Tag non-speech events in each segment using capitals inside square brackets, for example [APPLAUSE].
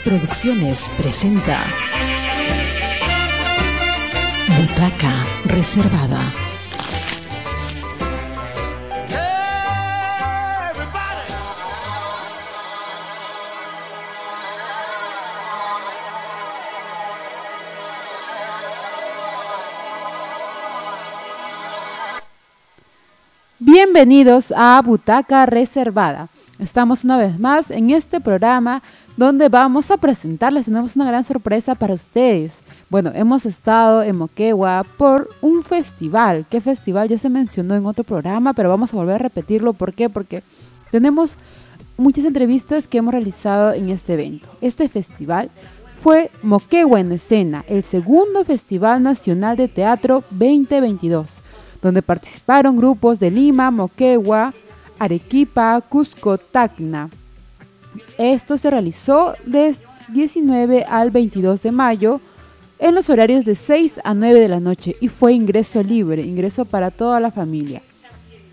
Producciones presenta Butaca Reservada. Bienvenidos a Butaca Reservada. Estamos una vez más en este programa donde vamos a presentarles, tenemos una gran sorpresa para ustedes. Bueno, hemos estado en Moquegua por un festival. ¿Qué festival? Ya se mencionó en otro programa, pero vamos a volver a repetirlo. ¿Por qué? Porque tenemos muchas entrevistas que hemos realizado en este evento. Este festival fue Moquegua en Escena, el segundo Festival Nacional de Teatro 2022, donde participaron grupos de Lima, Moquegua, Arequipa, Cusco, Tacna. Esto se realizó del 19 al 22 de mayo en los horarios de 6 a 9 de la noche y fue ingreso libre, ingreso para toda la familia.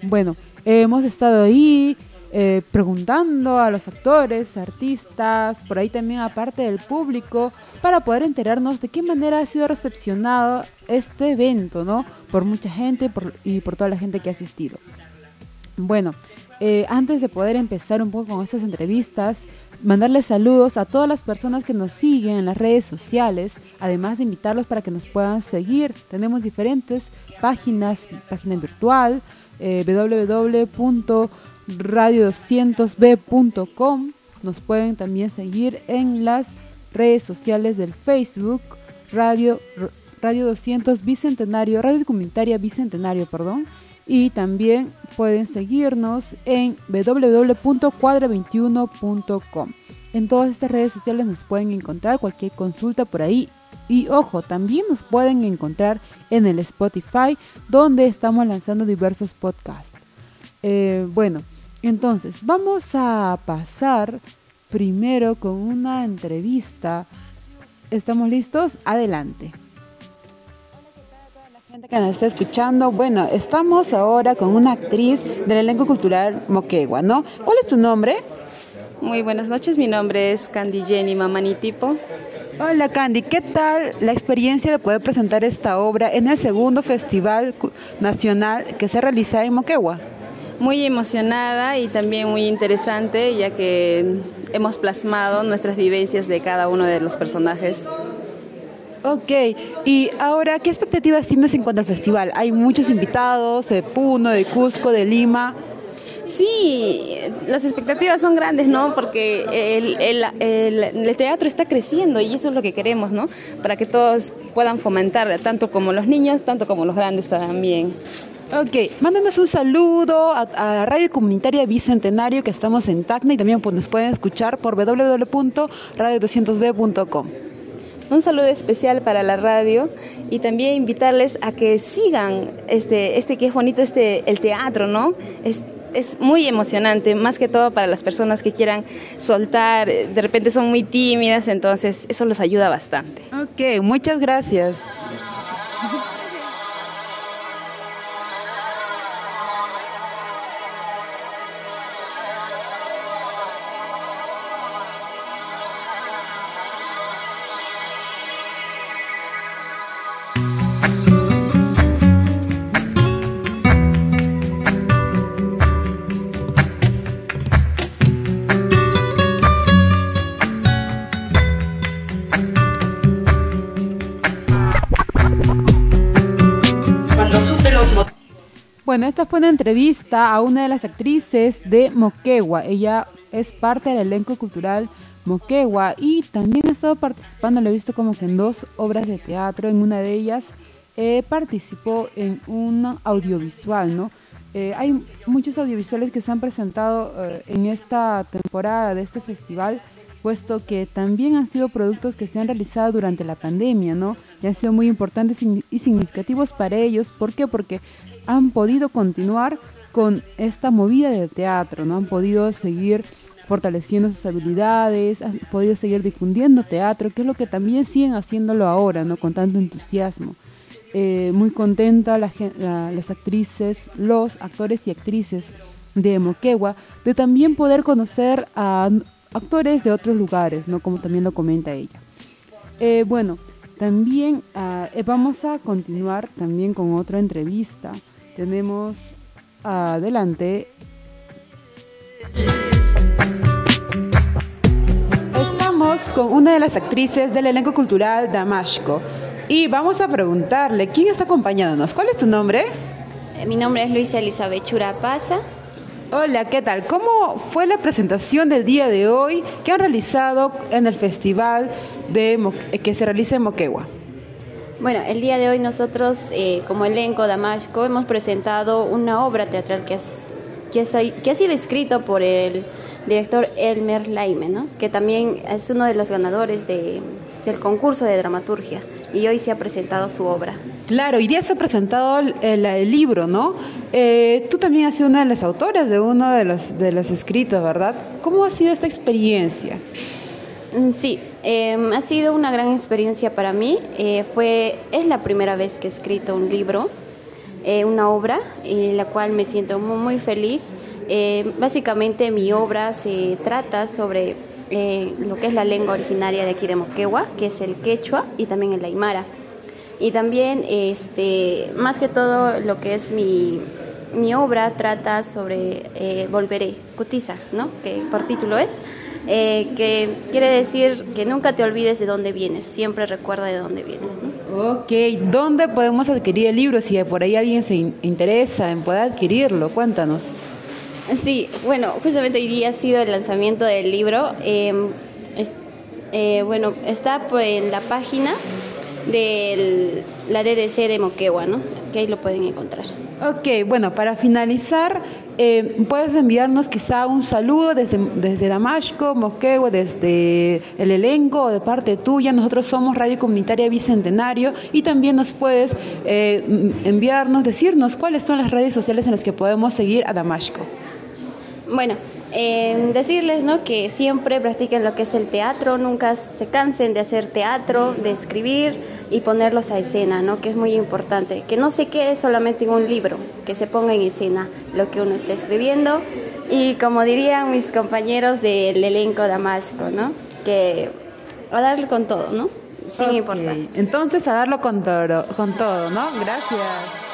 Bueno, hemos estado ahí eh, preguntando a los actores, artistas, por ahí también aparte del público, para poder enterarnos de qué manera ha sido recepcionado este evento, ¿no? Por mucha gente y por toda la gente que ha asistido. Bueno, eh, antes de poder empezar un poco con estas entrevistas, mandarles saludos a todas las personas que nos siguen en las redes sociales, además de invitarlos para que nos puedan seguir. Tenemos diferentes páginas, página virtual, eh, www.radio200b.com. Nos pueden también seguir en las redes sociales del Facebook, Radio, Radio 200 Bicentenario, Radio Comunitaria Bicentenario, perdón y también pueden seguirnos en www.cuadra21.com. En todas estas redes sociales nos pueden encontrar cualquier consulta por ahí. Y ojo, también nos pueden encontrar en el Spotify, donde estamos lanzando diversos podcasts. Eh, bueno, entonces vamos a pasar primero con una entrevista. ¿Estamos listos? Adelante gente que nos está escuchando, bueno, estamos ahora con una actriz del elenco cultural Moquegua, ¿no? ¿Cuál es tu nombre? Muy buenas noches, mi nombre es Candy Jenny Mamanitipo. Hola Candy, ¿qué tal la experiencia de poder presentar esta obra en el segundo festival nacional que se realiza en Moquegua? Muy emocionada y también muy interesante, ya que hemos plasmado nuestras vivencias de cada uno de los personajes Ok, y ahora, ¿qué expectativas tienes en cuanto al festival? Hay muchos invitados de Puno, de Cusco, de Lima. Sí, las expectativas son grandes, ¿no? Porque el, teatro está creciendo y eso es lo que queremos, ¿no? Para que todos puedan fomentar, tanto como los niños, tanto como los grandes también. Ok, mándanos un saludo a, Radio Comunitaria Bicentenario que estamos en Tacna y también pues, nos pueden escuchar por www.radio200b.com. Un saludo especial para la radio y también invitarles a que sigan este, este que es bonito, este, el teatro, ¿no? Es, es muy emocionante, más que todo para las personas que quieran soltar, de repente son muy tímidas, entonces eso los ayuda bastante. Ok, muchas gracias. Fue una entrevista a una de las actrices de Moquegua. Ella es parte del elenco cultural Moquegua y también ha estado participando, lo he visto como que en dos obras de teatro. En una de ellas eh, participó en un audiovisual, ¿no? Eh, hay muchos audiovisuales que se han presentado eh, en esta temporada de este festival, puesto que también han sido productos que se han realizado durante la pandemia, ¿no? Y han sido muy importantes y significativos para ellos. ¿Por qué? Porque han podido continuar con esta movida de teatro, ¿no? Han podido seguir fortaleciendo sus habilidades, han podido seguir difundiendo teatro, que es lo que también siguen haciéndolo ahora, ¿no? Con tanto entusiasmo. Eh, muy contenta las actrices, los actores y actrices de Moquegua, de también poder conocer a, actores de otros lugares, ¿no? Como también lo comenta ella. Eh, bueno, también ah, eh, vamos a continuar también con otra entrevista. Tenemos adelante. Estamos con una de las actrices del elenco cultural Damasco y vamos a preguntarle quién está acompañándonos. ¿Cuál es tu nombre? Eh, mi nombre es Luisa Elizabeth Churapaza. Hola, ¿qué tal? ¿Cómo fue la presentación del día de hoy que han realizado en el festival de que se realiza en Moquegua? Bueno, el día de hoy nosotros eh, como elenco Damasco hemos presentado una obra teatral que, es, que, ha sido escrito por el director Elmer Laime, ¿no? que también es uno de los ganadores de, del concurso de dramaturgia y hoy se ha presentado su obra. Claro, hoy día se ha presentado el, libro, ¿no? Eh, tú también has sido una de las autoras de uno de los, de los escritos, ¿verdad? ¿Cómo ha sido esta experiencia? Mm, sí, em, ha sido una gran experiencia para mí. Eh, fue, es la primera vez que he escrito un libro, eh, una obra, en la cual me siento muy, muy feliz. básicamente mi obra se trata sobre eh, lo que es la lengua originaria de aquí de Moquegua, que es el quechua y también el aymara. Y también, este, más que todo, lo que es mi, mi obra trata sobre eh, Volveré, Cutiza, ¿no? que por título es, eh, que quiere decir que nunca te olvides de dónde vienes, siempre recuerda de dónde vienes. ¿no? Ok, ¿dónde podemos adquirir el libro? Si por ahí alguien se interesa en poder adquirirlo, cuéntanos. Sí, bueno, justamente hoy día ha sido el lanzamiento del libro. Em, eh, bueno, está en la página de la DDC de Moquegua, ¿no? Que ahí lo pueden encontrar. Ok, bueno, para finalizar, eh, puedes enviarnos quizá un saludo desde, desde Damasco, Moquegua, desde el elenco de parte tuya. Nosotros somos Radio Comunitaria Bicentenario y también nos puedes eh, enviarnos, decirnos cuáles son las redes sociales en las que podemos seguir a Damasco. Bueno, eh, decirles ¿no? que siempre practiquen lo que es el teatro, nunca se cansen de hacer teatro, de escribir y ponerlos a escena, ¿no? que es muy importante. Que no se quede solamente en un libro, que se ponga en escena lo que uno está escribiendo. Y como dirían mis compañeros del elenco Damasco, ¿no? que a darle con todo, ¿no? sin importar. Entonces a darlo con todo, con todo, ¿no? Gracias.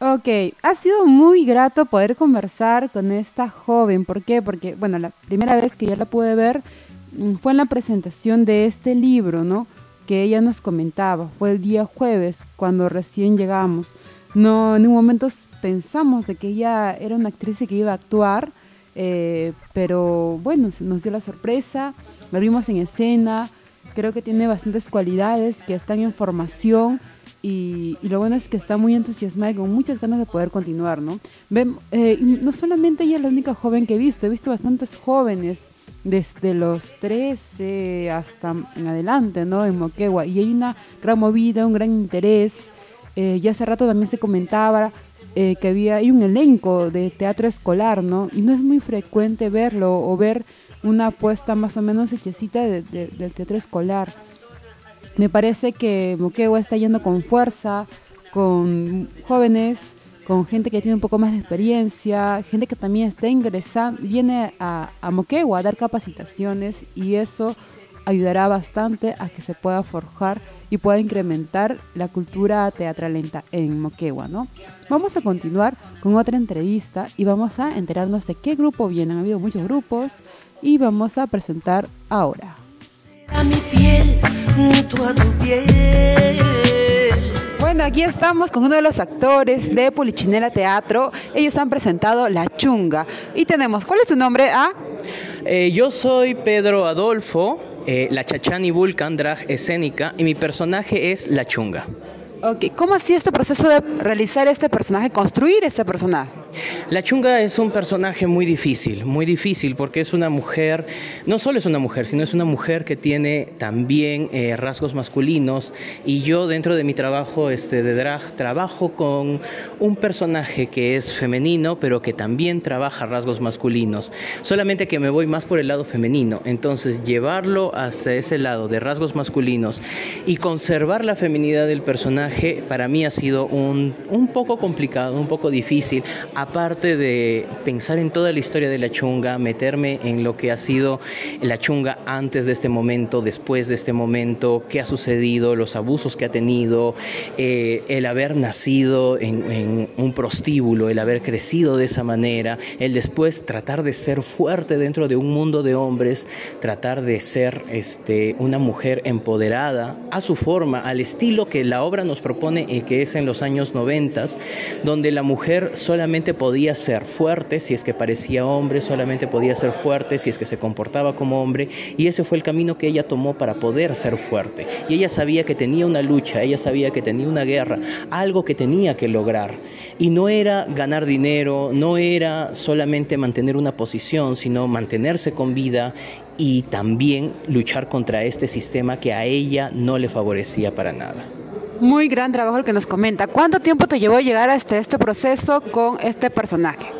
Ok, ha sido muy grato poder conversar con esta joven. ¿Por qué? Porque, bueno, la primera vez que yo la pude ver mm, fue en la presentación de este libro, ¿no? Que ella nos comentaba. Fue el día jueves, cuando recién llegamos. No, en un momento pensamos de que ella era una actriz que iba a actuar, eh, pero bueno, nos dio la sorpresa, la vimos en escena. Creo que tiene bastantes cualidades que están en formación y, lo bueno es que está muy entusiasmada y con muchas ganas de poder continuar, ¿no? Eh, no solamente ella es la única joven que he visto, he visto bastantes jóvenes desde los 13 hasta en adelante, ¿no? En Moquegua. Y hay una gran movida, un gran interés. Eh, ya hace rato también se comentaba eh, que había un elenco de teatro escolar, ¿no? Y no es muy frecuente verlo o ver una apuesta más o menos hechecita del teatro escolar. Me parece que Moquegua está yendo con fuerza, con jóvenes, con gente que tiene un poco más de experiencia, gente que también está ingresando, viene a, Moquegua a dar capacitaciones y eso ayudará bastante a que se pueda forjar y pueda incrementar la cultura teatral en Moquegua, ¿no? Vamos a continuar con otra entrevista y vamos a enterarnos de qué grupo vienen. Ha habido muchos grupos y vamos a presentar ahora. mi piel bueno, aquí estamos con uno de los actores de Polichinela Teatro. Ellos han presentado La Chunga. Y tenemos, ¿cuál es tu nombre? Ah? Eh, yo soy Pedro Adolfo, eh, la Chachani Vulcan, drag escénica, y mi personaje es La Chunga. Ok, ¿cómo ha sido este proceso de realizar este personaje, construir este personaje? La chunga es un personaje muy difícil, muy difícil porque es una mujer, no solo es una mujer, sino es una mujer que tiene también eh, rasgos masculinos. Y yo dentro de mi trabajo este, de drag trabajo con un personaje que es femenino pero que también trabaja rasgos masculinos, solamente que me voy más por el lado femenino, entonces llevarlo hasta ese lado de rasgos masculinos y conservar la feminidad del personaje para mí ha sido un, un poco complicado, un poco difícil, aparte de pensar en toda la historia de la chunga, meterme en lo que ha sido la chunga antes de este momento, después de este momento, qué ha sucedido, los abusos que ha tenido, eh, el haber nacido en, en un prostíbulo, el haber crecido de esa manera, el después tratar de ser fuerte dentro de un mundo de hombres, tratar de ser este, una mujer empoderada a su forma, al estilo que la obra nos propone y que es en los años 90, donde la mujer solamente podía ser fuerte si es que parecía hombre, solamente podía ser fuerte si es que se comportaba como hombre, y ese fue el camino que ella tomó para poder ser fuerte. Y ella sabía que tenía una lucha, ella sabía que tenía una guerra, algo que tenía que lograr. Y no era ganar dinero, no era solamente mantener una posición, sino mantenerse con vida y también luchar contra este sistema que a ella no le favorecía para nada. Muy gran trabajo el que nos comenta. ¿Cuánto tiempo te llevó llegar hasta este proceso con este personaje?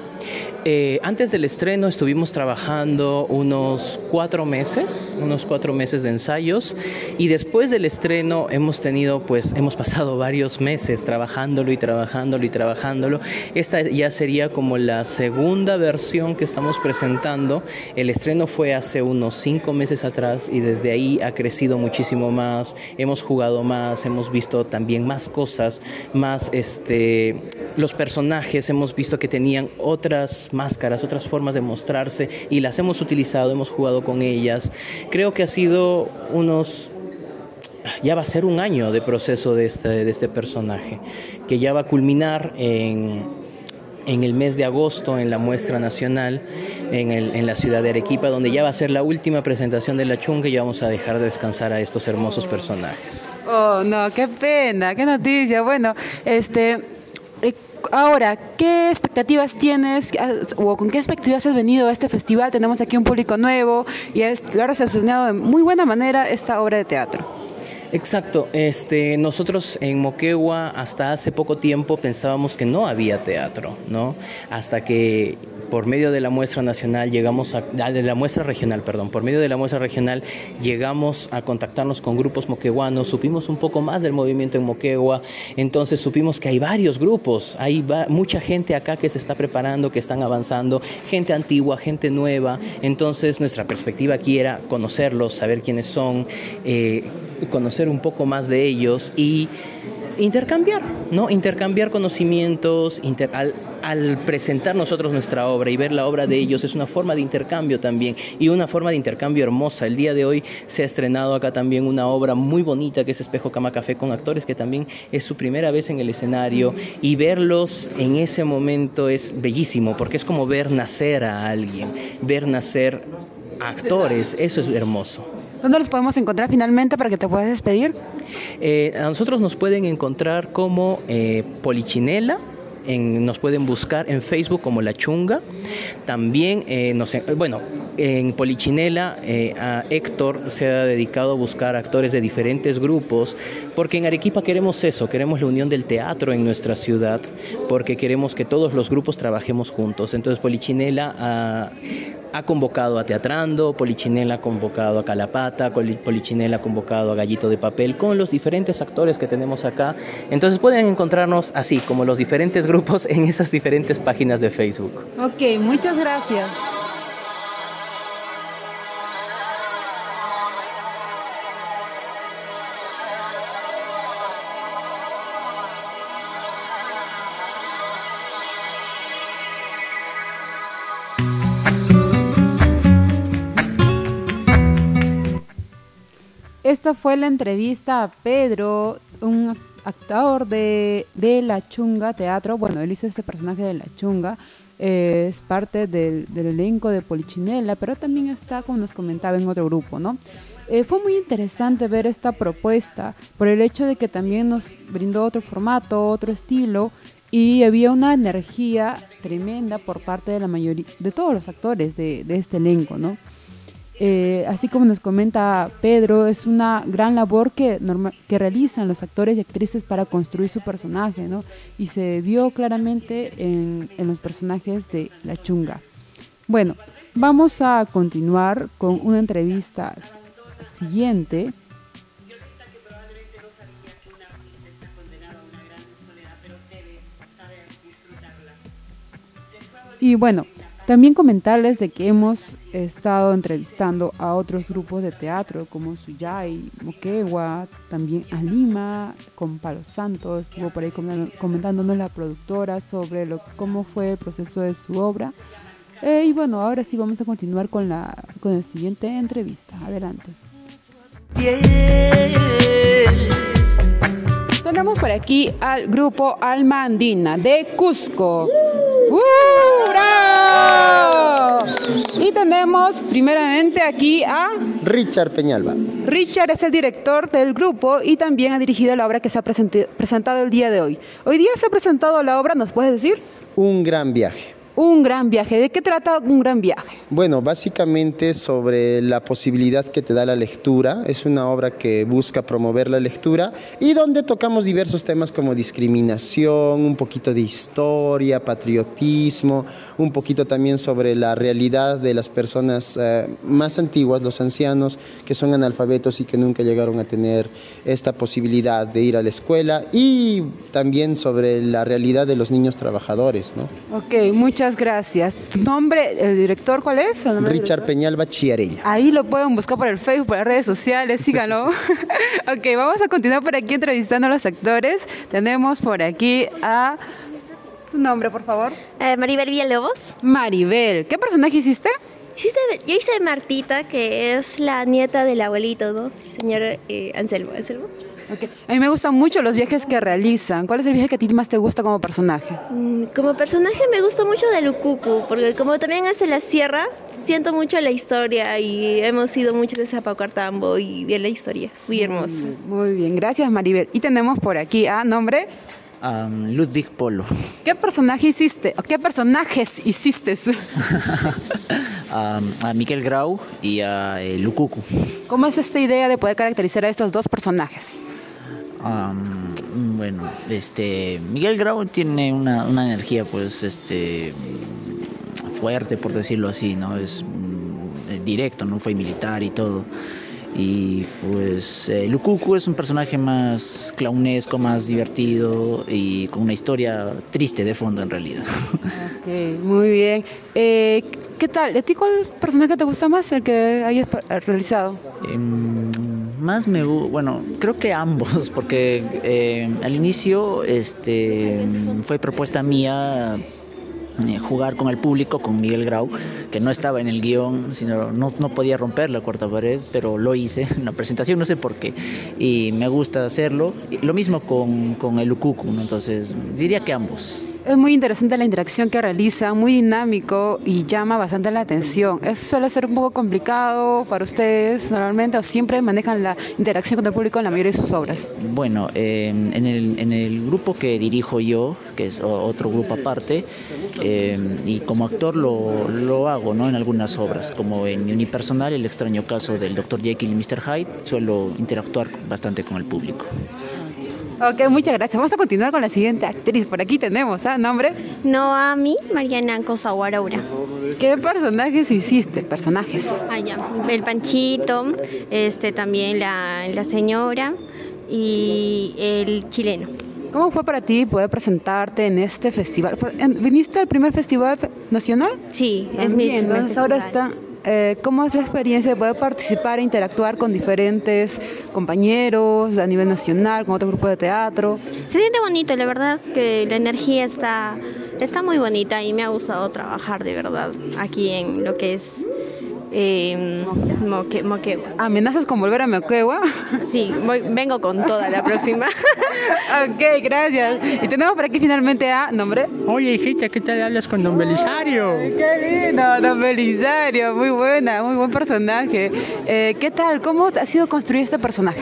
Eh, antes del estreno estuvimos trabajando unos cuatro meses, unos cuatro meses de ensayos y después del estreno hemos tenido, pues [LAUGHS] hemos pasado varios meses trabajándolo y trabajándolo y trabajándolo. Esta ya sería como la segunda versión que estamos presentando. El estreno fue hace unos cinco meses atrás y desde ahí ha crecido muchísimo más. Hemos jugado más, hemos visto también más cosas, más este, los personajes hemos visto que tenían otras máscaras, otras formas de mostrarse y las hemos utilizado, hemos jugado con ellas. Creo que ha sido unos ya va a ser un año de proceso de este, de este personaje, que ya va a culminar en, en el mes de agosto en la muestra nacional en, el, en, la ciudad de Arequipa, donde ya va a ser la última presentación de la chunga y ya vamos a dejar de descansar a estos hermosos personajes. Oh, no, qué pena, qué noticia. Bueno, este Ahora, ¿qué expectativas tienes o con qué expectativas has venido a este festival? Tenemos aquí un público nuevo y lo ha recepcionado de muy buena manera esta obra de teatro. Exacto, este, nosotros en Moquegua hasta hace poco tiempo pensábamos que no había teatro, ¿no? Hasta que por medio de la muestra nacional llegamos a, ah, la muestra regional, perdón, por medio de la muestra regional llegamos a contactarnos con grupos moqueguanos, supimos un poco más del movimiento en Moquegua, entonces supimos que hay varios grupos, hay mucha gente acá que se está preparando, que están avanzando, gente antigua, gente nueva, entonces nuestra perspectiva aquí era conocerlos, saber quiénes son, eh, conocer un poco más de ellos y intercambiar, ¿no? Intercambiar conocimientos, inter, al, al, presentar nosotros nuestra obra y ver la obra de ellos es una forma de intercambio también y una forma de intercambio hermosa. El día de hoy se ha estrenado acá también una obra muy bonita que es Espejo Cama Café con actores que también es su primera vez en el escenario y verlos en ese momento es bellísimo porque es como ver nacer a alguien, ver nacer actores, eso es hermoso. ¿Dónde los podemos encontrar finalmente para que te puedas despedir? Eh, a nosotros nos pueden encontrar como eh, Polichinela. Nos pueden buscar en Facebook como La Chunga. También, eh, nos, bueno, en Polichinela, eh, a Héctor se ha dedicado a buscar actores de diferentes grupos, porque en Arequipa queremos eso, queremos la unión del teatro en nuestra ciudad, porque queremos que todos los grupos trabajemos juntos. Entonces, Polichinela ha convocado a Teatrando, Polichinela ha convocado a Calapata, Polichinela ha convocado a Gallito de Papel, con los diferentes actores que tenemos acá. Entonces pueden encontrarnos así, como los diferentes grupos en esas diferentes páginas de Facebook. Ok, muchas gracias. Esta fue la entrevista a Pedro, un actor de, de La Chunga Teatro. Bueno, él hizo este personaje de La Chunga. Eh, es parte del, del, elenco de Polichinela, pero también está, como nos comentaba, en otro grupo, ¿no? Eh, fue muy interesante ver esta propuesta por el hecho de que también nos brindó otro formato, otro estilo y había una energía tremenda por parte de la mayoría, de todos los actores de, de este elenco, ¿no? Eh, así como nos comenta Pedro, es una gran labor que, que realizan los actores y actrices para construir su personaje, ¿no? Y se vio claramente en, en los personajes de La Chunga. Bueno, vamos a continuar con una entrevista siguiente. Y bueno, también comentarles de que hemos estado entrevistando a otros grupos de teatro como Suyay, Moquegua, también a Lima, con Palo Santos, estuvo por ahí comentándonos la productora sobre lo, cómo fue el proceso de su obra. Eh, y bueno, ahora sí vamos a continuar con la, con la siguiente entrevista. Adelante. Tenemos por aquí al grupo Alma Andina de Cusco. Y tenemos primeramente aquí a Richard Peñalba. Richard es el director del grupo y también ha dirigido la obra que se ha presentado el día de hoy. Hoy día se ha presentado la obra, ¿nos puedes decir? Un gran viaje. Un gran viaje. ¿De qué trata un gran viaje? Bueno, básicamente sobre la posibilidad que te da la lectura. Es una obra que busca promover la lectura y donde tocamos diversos temas como discriminación, un poquito de historia, patriotismo, un poquito también sobre la realidad de las personas eh, más antiguas, los ancianos, que son analfabetos y que nunca llegaron a tener esta posibilidad de ir a la escuela y también sobre la realidad de los niños trabajadores. ¿no? Ok, muchas gracias. ¿Tu nombre, el director, cuál es? Richard Peñalba Chiarella. Ahí lo pueden buscar por el Facebook, por las redes sociales, síganlo. [LAUGHS] ok, vamos a continuar por aquí entrevistando a los actores. Tenemos por aquí a... ¿Tu nombre, por favor? Eh, Maribel Villalobos. Maribel, ¿qué personaje hiciste? yo hice Martita, que es la nieta del abuelito, ¿no? El señor eh, Anselmo. Anselmo. A mí me gustan mucho los viajes que realizan. ¿Cuál es el viaje que a ti más te gusta como personaje? Mm, como personaje me gusta mucho de Lucucu, porque como también es en la sierra, siento mucho la historia y hemos ido mucho de Zapacartambo y bien la historia. Es muy hermosa. Muy bien, gracias Maribel. Y tenemos por aquí a nombre... Ludwig Polo. ¿Qué personaje hiciste? ¿O qué personajes hiciste? [LAUGHS] a Miguel Grau y a eh, Lucucu. ¿Cómo es esta idea de poder caracterizar a estos dos personajes? Bueno, este Miguel Grau tiene una, energía pues este fuerte por decirlo así, ¿no? Es mm, directo, ¿no? Fue militar y todo. Y pues eh, Lukuku es un personaje más clownesco, más divertido y con una historia triste de fondo en realidad. Ok, muy bien. Eh, ¿Qué tal? ¿A ti cuál personaje te gusta más, el que hayas realizado? Em, más me bueno, creo que ambos, [LAUGHS] porque eh, al inicio este, fue propuesta mía eh, jugar con el público, con Miguel Grau, que no estaba en el guion, sino no, no, podía romper la cuarta pared, pero lo hice [LAUGHS] en la presentación, no sé por qué, y me gusta hacerlo. Lo mismo con, con el Ukuku, entonces diría que ambos. Es muy interesante la interacción que realiza, muy dinámico y llama bastante la atención. ¿Es, ¿Suele ser un poco complicado para ustedes normalmente o siempre manejan la interacción con el público en la mayoría de sus obras? Bueno, en, el, en, el, grupo que dirijo yo, que es otro grupo aparte, eh, y como actor lo, hago ¿no? en algunas obras, como en unipersonal, el extraño caso del Dr. Jekyll y Mr. Hyde, suelo interactuar bastante con el público. Ok, muchas gracias. Vamos a continuar con la siguiente actriz. Por aquí tenemos, ¿ah? ¿Nombre? Noami Mariana Cosaguaraura. ¿Qué personajes hiciste? Personajes. Ah, ya. El Panchito, este, también la, la señora y el chileno. ¿Cómo fue para ti poder presentarte en este festival? ¿Viniste al primer festival nacional? Sí, es mi primer Entonces ahora está eh, ¿cómo es la experiencia de poder participar e interactuar con diferentes compañeros a nivel nacional, con otro grupo de teatro? Se siente bonito, la verdad que la energía está, está muy bonita y me ha gustado trabajar de verdad aquí en lo que es eh, Moque, ¿Amenazas con volver a Moquegua? Sí, vengo con toda la próxima. [LAUGHS] ok, gracias. Y tenemos por aquí finalmente a nombre. Oye, hijita, ¿qué tal hablas con Don Belisario? qué lindo, Don Belisario, muy buena, muy buen personaje. Eh, ¿Qué tal? ¿Cómo ha sido construir este personaje?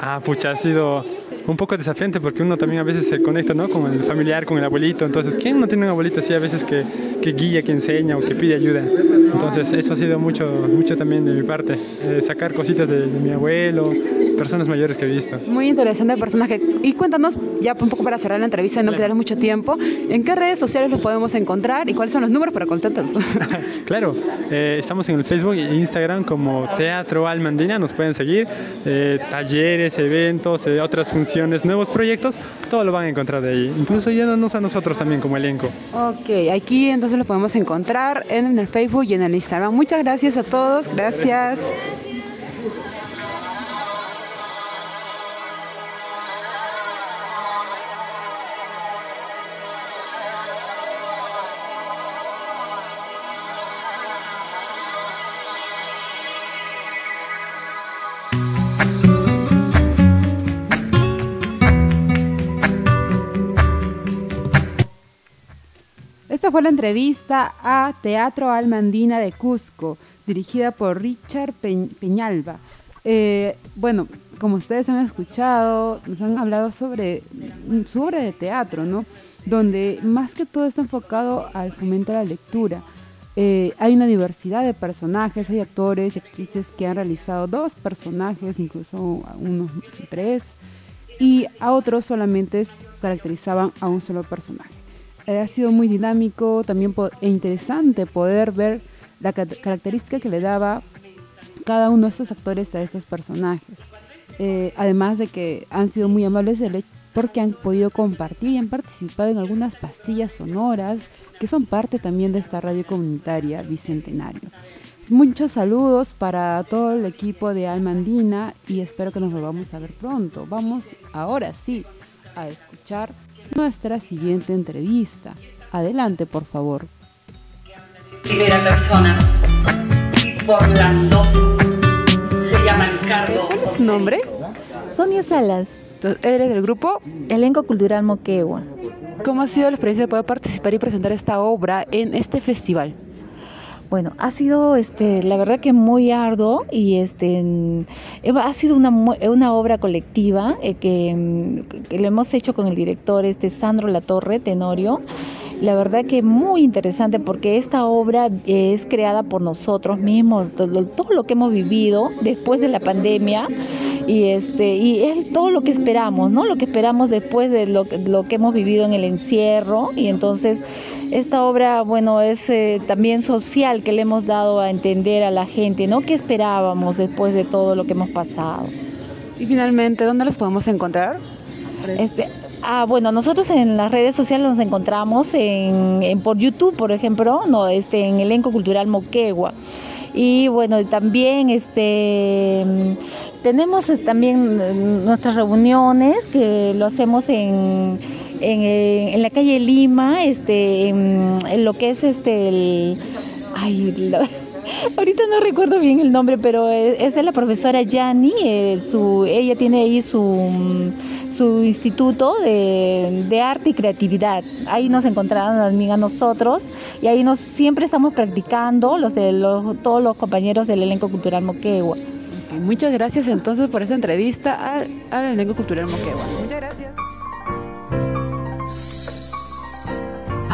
Ah, pucha, ha sido un poco desafiante porque uno también a veces se conecta ¿no? con el familiar, con el abuelito. Entonces, ¿quién no tiene un abuelito así a veces que, guía, que enseña o que pide ayuda? Entonces, eso ha sido mucho, mucho también de mi parte, eh, sacar cositas de mi abuelo, personas mayores que he visto. Muy interesante personaje. Y cuéntanos, ya un poco para cerrar la entrevista y no quedarles mucho tiempo, ¿en qué redes sociales los podemos encontrar y cuáles son los números para contactarlos? [LAUGHS] [LAUGHS] claro, eh, estamos en el Facebook e Instagram como Teatro Almandina, nos pueden seguir, eh, talleres, eventos, eh, otras funciones, nuevos proyectos, todo lo van a encontrar de ahí, incluso yéndonos a nosotros también como elenco. Ok, aquí entonces lo podemos encontrar en el Facebook y en el Instagram. Muchas gracias a todos, gracias. Esta fue la entrevista a Teatro Almandina de Cusco, dirigida por Richard Pe- Peñalba. Eh, bueno, como ustedes han escuchado, nos han hablado sobre su obra de teatro, ¿no? Donde más que todo está enfocado al fomento de la lectura. Eh, hay una diversidad de personajes, hay actores y actrices que han realizado dos personajes, incluso unos tres, y a otros solamente caracterizaban a un solo personaje. Eh, ha sido muy dinámico también e interesante poder ver la ca- característica que le daba cada uno de estos actores a estos personajes. Eh, además de que han sido muy amables porque han podido compartir y han participado en algunas pastillas sonoras que son parte también de esta radio comunitaria Bicentenario. Muchos saludos para todo el equipo de Alma Andina y espero que nos volvamos a ver pronto. Vamos ahora sí a escuchar nuestra siguiente entrevista. Adelante, por favor. primera persona Orlando se llama Ricardo ¿Cuál es su nombre? Sonia Salas. ¿Eres del grupo? Elenco Cultural Moquegua. ¿Cómo ha sido la experiencia de poder participar y presentar esta obra en este festival? Bueno, ha sido, este, la verdad que muy arduo y este, en- ha sido una, mu- una obra colectiva eh, que, mm, que lo hemos hecho con el director este Sandro Latorre, Tenorio. La verdad que muy interesante porque esta obra es creada por nosotros mismos, todo, lo que hemos vivido después de la pandemia y este y es todo lo que esperamos, ¿no? Lo que esperamos después de lo que hemos vivido en el encierro y entonces esta obra, bueno, es eh, también social que le hemos dado a entender a la gente, ¿no? ¿Qué esperábamos después de todo lo que hemos pasado? Y finalmente, ¿dónde los podemos encontrar? Este, ah, bueno, nosotros en las redes sociales nos encontramos en, en- por YouTube, por ejemplo, no, este, en Elenco Cultural Moquegua. Y bueno, también este tenemos eh, también eh, nuestras reuniones que lo hacemos en, en, la calle Lima, este, en, lo que es este el ay, [LAUGHS] Ahorita no recuerdo bien el nombre, pero es de la profesora Yani. eh, su, ella tiene ahí su, mm, su instituto de, de arte y creatividad. Ahí nos encontraron también a nosotros y ahí nos siempre estamos practicando los de los, todos los compañeros del elenco cultural Moquegua. Muchas gracias entonces por esta entrevista al, al elenco cultural Moquegua. Muchas gracias.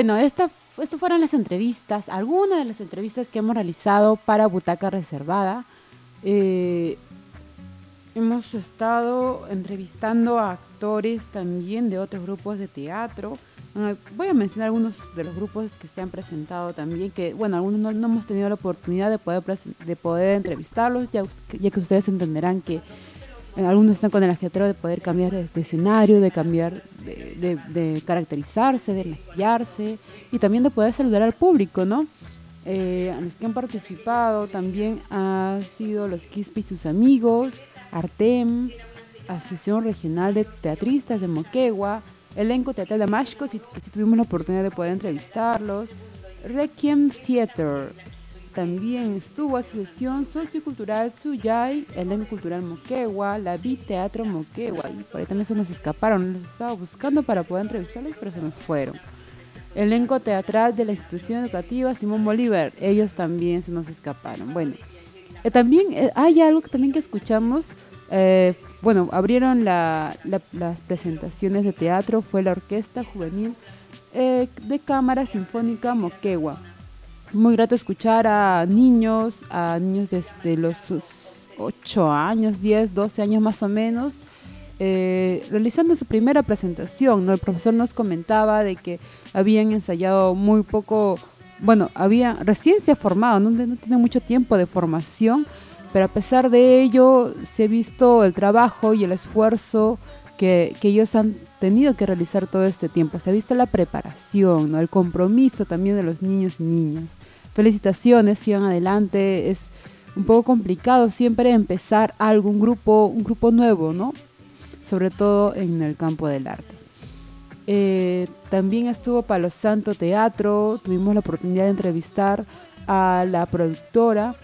Bueno, esta, esto fueron las entrevistas, algunas de las entrevistas que hemos realizado para Butaca Reservada. Eh, hemos estado entrevistando a actores también de otros grupos de teatro. Voy a mencionar algunos de los grupos que se han presentado también, que bueno, algunos no, hemos tenido la oportunidad de poder, de poder entrevistarlos, ya, que ustedes entenderán que algunos están con el ajetreo de poder cambiar de, escenario, de cambiar, de, de, caracterizarse, de maquillarse y también de poder saludar al público, ¿no? Eh, a los que han participado también han sido los Quispe y sus amigos, Artem, Asociación Regional de Teatristas de Moquegua, elenco teatral de Mashco, si, si tuvimos la oportunidad de poder entrevistarlos, Requiem Theater, también estuvo Asociación Sociocultural Suyay, Elenco Cultural Moquegua, La Vi Teatro Moquegua, y por ahí también se nos escaparon, los estaba buscando para poder entrevistarlos, pero se nos fueron. Elenco teatral de la institución educativa Simón Bolívar, ellos también se nos escaparon. Bueno, eh, también eh, hay algo que también que escuchamos, eh, bueno, abrieron las presentaciones de teatro, fue la Orquesta Juvenil de Cámara Sinfónica Moquegua muy grato escuchar a niños, a niños desde los 8 años, 10, 12 años más o menos, eh, realizando su primera presentación. ¿no? El profesor nos comentaba de que habían ensayado muy poco, bueno, había recién se ha formado, no, tiene mucho tiempo de formación, pero a pesar de ello se ha visto el trabajo y el esfuerzo que, que ellos han tenido que realizar todo este tiempo. Se ha visto la preparación, ¿no? el compromiso también de los niños y niñas felicitaciones, sigan adelante. Es un poco complicado siempre empezar algún grupo, un grupo nuevo, ¿no? Sobre todo en el campo del arte. Eh, también estuvo Palo Santo Teatro, tuvimos la oportunidad de entrevistar a la productora,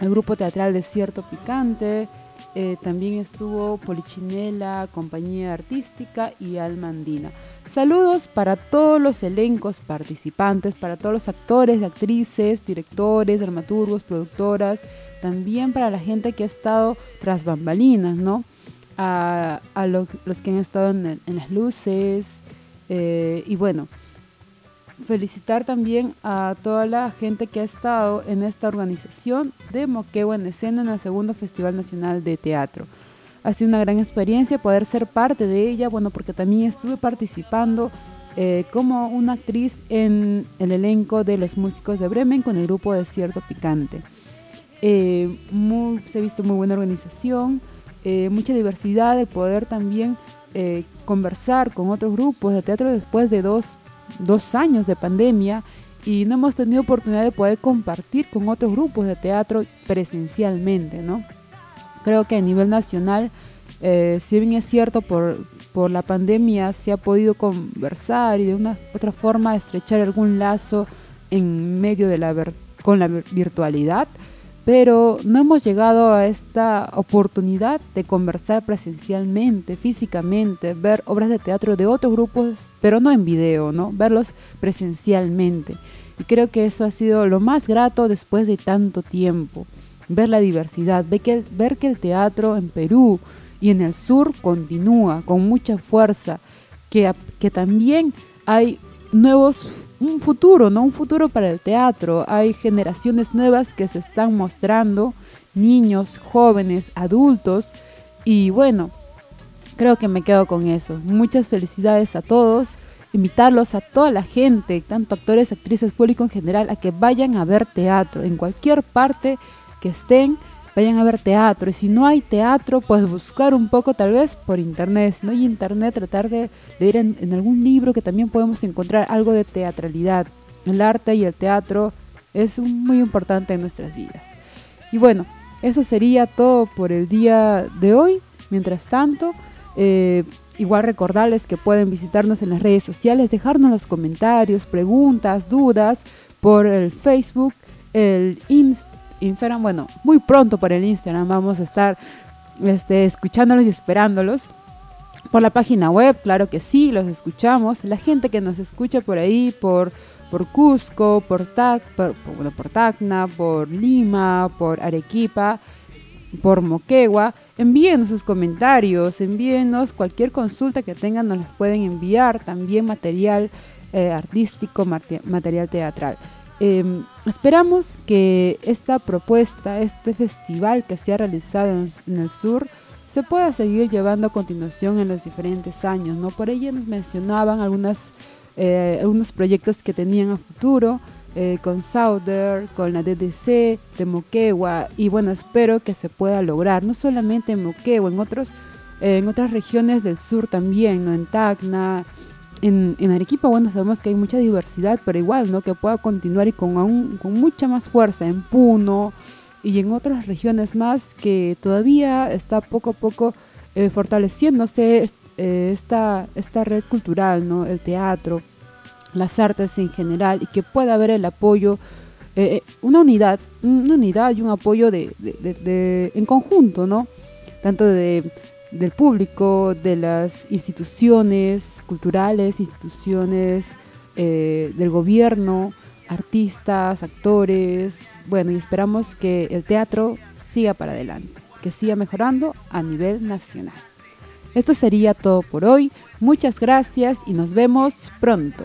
el grupo teatral Desierto Picante, eh, también estuvo Polichinela, Compañía Artística y Almandina. Saludos para todos los elencos participantes, para todos los actores, actrices, directores, dramaturgos, productoras, también para la gente que ha estado tras bambalinas, ¿no? A, los que han estado en, las luces. Eh, y bueno, felicitar también a toda la gente que ha estado en esta organización de Moquegua en Escena en el segundo Festival Nacional de Teatro. Ha sido una gran experiencia poder ser parte de ella, bueno, porque también estuve participando eh, como una actriz en el elenco de los músicos de Bremen con el grupo Desierto Picante. Eh, se ha visto muy buena organización, eh, mucha diversidad, el poder también conversar con otros grupos de teatro después de dos, dos años de pandemia y no hemos tenido oportunidad de poder compartir con otros grupos de teatro presencialmente, ¿no? Creo que a nivel nacional, eh, si bien es cierto por, por la pandemia se ha podido conversar y de una otra forma estrechar algún lazo en medio de la con la virtualidad, pero no hemos llegado a esta oportunidad de conversar presencialmente, físicamente, ver obras de teatro de otros grupos, pero no en video, ¿no? Verlos presencialmente. Y creo que eso ha sido lo más grato después de tanto tiempo ver la diversidad, ver que, ver que el teatro en Perú y en el sur continúa con mucha fuerza, que, que también hay nuevos, un futuro, ¿no? Un futuro para el teatro, hay generaciones nuevas que se están mostrando, niños, jóvenes, adultos, y bueno, creo que me quedo con eso. Muchas felicidades a todos invitarlos a toda la gente, tanto actores, actrices, público en general, a que vayan a ver teatro en cualquier parte que estén, vayan a ver teatro. Y si no hay teatro, pues buscar un poco tal vez por internet. Si no hay internet, tratar de leer en, algún libro que también podemos encontrar algo de teatralidad. El arte y el teatro es muy importante en nuestras vidas. Y bueno, eso sería todo por el día de hoy. Mientras tanto, eh, igual recordarles que pueden visitarnos en las redes sociales, dejarnos los comentarios, preguntas, dudas por el Facebook, el Instagram Instagram, bueno, muy pronto por el Instagram vamos a estar este, escuchándolos y esperándolos. Por la página web, claro que sí, los escuchamos. La gente que nos escucha por ahí, por, por Cusco, por, Tac, por, por Tacna, por Lima, por Arequipa, por Moquegua, envíenos sus comentarios, envíenos cualquier consulta que tengan, nos las pueden enviar, también material eh, artístico, material teatral. Em, esperamos que esta propuesta, este festival que se ha realizado en, el sur, se pueda seguir llevando a continuación en los diferentes años. ¿no? Por ello nos mencionaban algunas, eh, algunos proyectos que tenían a futuro. eh, con Sauder, con la DDC de Moquegua y bueno, espero que se pueda lograr, no solamente en Moquegua, en, otros, eh, en otras regiones del sur también, ¿no? en Tacna, en, en, Arequipa, bueno, sabemos que hay mucha diversidad, pero igual, ¿no? Que pueda continuar y con, aún, con mucha más fuerza en Puno y en otras regiones más que todavía está poco a poco eh, fortaleciéndose eh, esta, esta red cultural, ¿no? El teatro, las artes en general y que pueda haber el apoyo, eh, eh, una unidad, una unidad y un apoyo de, en conjunto, ¿no? Tanto de, del público, de las instituciones culturales, instituciones eh, del gobierno, artistas, actores, bueno, y esperamos que el teatro siga para adelante, que siga mejorando a nivel nacional. Esto sería todo por hoy. Muchas gracias y nos vemos pronto.